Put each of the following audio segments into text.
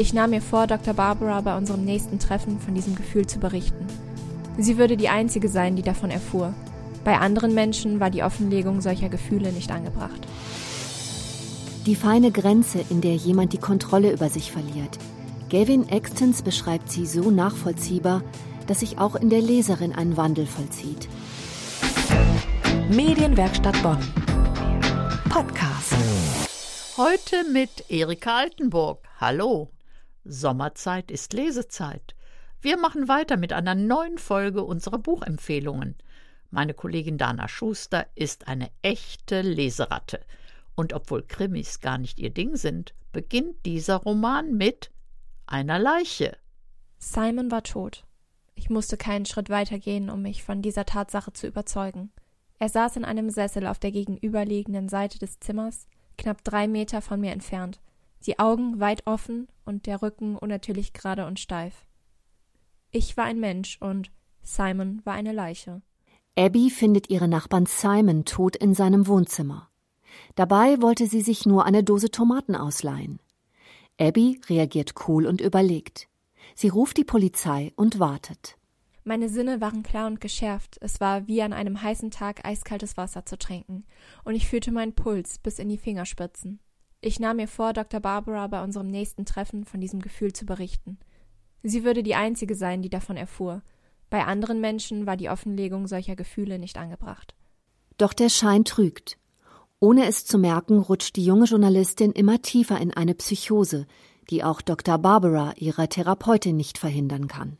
Ich nahm mir vor, Dr. Barbara bei unserem nächsten Treffen von diesem Gefühl zu berichten. Sie würde die Einzige sein, die davon erfuhr. Bei anderen Menschen war die Offenlegung solcher Gefühle nicht angebracht. Die feine Grenze, in der jemand die Kontrolle über sich verliert. Gavin Extons beschreibt sie so nachvollziehbar, dass sich auch in der Leserin ein Wandel vollzieht. Medienwerkstatt Bonn. Podcast. Heute mit Erika Altenburg. Hallo. Sommerzeit ist Lesezeit. Wir machen weiter mit einer neuen Folge unserer Buchempfehlungen. Meine Kollegin Dana Schuster ist eine echte Leseratte. Und obwohl Krimis gar nicht ihr Ding sind, beginnt dieser Roman mit einer Leiche. Simon war tot. Ich musste keinen Schritt weiter gehen, um mich von dieser Tatsache zu überzeugen. Er saß in einem Sessel auf der gegenüberliegenden Seite des Zimmers, knapp drei Meter von mir entfernt, die Augen weit offen und der Rücken unnatürlich gerade und steif. Ich war ein Mensch und Simon war eine Leiche. Abby findet ihren Nachbarn Simon tot in seinem Wohnzimmer. Dabei wollte sie sich nur eine Dose Tomaten ausleihen. Abby reagiert cool und überlegt. Sie ruft die Polizei und wartet. Meine Sinne waren klar und geschärft. Es war wie an einem heißen Tag eiskaltes Wasser zu trinken, und ich fühlte meinen Puls bis in die Fingerspitzen. Ich nahm mir vor, Dr. Barbara bei unserem nächsten Treffen von diesem Gefühl zu berichten. Sie würde die Einzige sein, die davon erfuhr. Bei anderen Menschen war die Offenlegung solcher Gefühle nicht angebracht. Doch der Schein trügt. Ohne es zu merken, rutscht die junge Journalistin immer tiefer in eine Psychose, die auch Dr. Barbara, ihrer Therapeutin, nicht verhindern kann.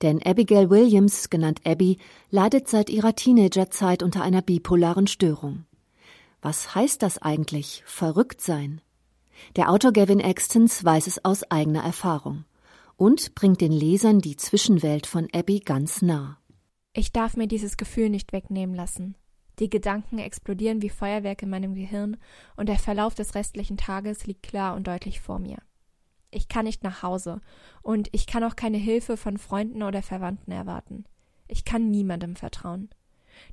Denn Abigail Williams, genannt Abby, leidet seit ihrer Teenagerzeit unter einer bipolaren Störung. Was heißt das eigentlich, verrückt sein? Der Autor Gavin Extons weiß es aus eigener Erfahrung und bringt den Lesern die Zwischenwelt von Abby ganz nah. Ich darf mir dieses Gefühl nicht wegnehmen lassen. Die Gedanken explodieren wie Feuerwerk in meinem Gehirn und der Verlauf des restlichen Tages liegt klar und deutlich vor mir. Ich kann nicht nach Hause und ich kann auch keine Hilfe von Freunden oder Verwandten erwarten. Ich kann niemandem vertrauen.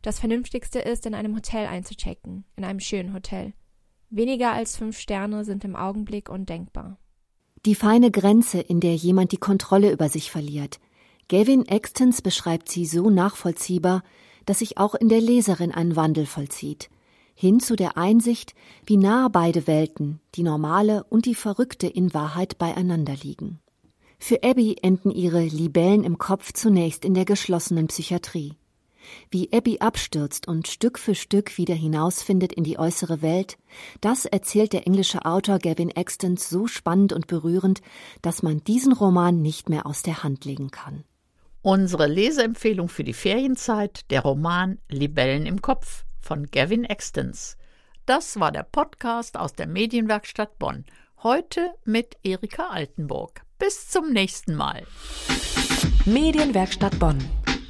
Das Vernünftigste ist, in einem Hotel einzuchecken, in einem schönen Hotel. Weniger als fünf Sterne sind im Augenblick undenkbar. Die feine Grenze, in der jemand die Kontrolle über sich verliert. Gavin Extons beschreibt sie so nachvollziehbar, dass sich auch in der Leserin ein Wandel vollzieht, hin zu der Einsicht, wie nah beide Welten, die normale und die verrückte, in Wahrheit beieinander liegen. Für Abby enden ihre Libellen im Kopf zunächst in der geschlossenen Psychiatrie. Wie Abby abstürzt und Stück für Stück wieder hinausfindet in die äußere Welt, das erzählt der englische Autor Gavin Extons so spannend und berührend, dass man diesen Roman nicht mehr aus der Hand legen kann. Unsere Leseempfehlung für die Ferienzeit, der Roman Libellen im Kopf von Gavin Extons. Das war der Podcast aus der Medienwerkstatt Bonn. Heute mit Erika Altenburg. Bis zum nächsten Mal. Medienwerkstatt Bonn.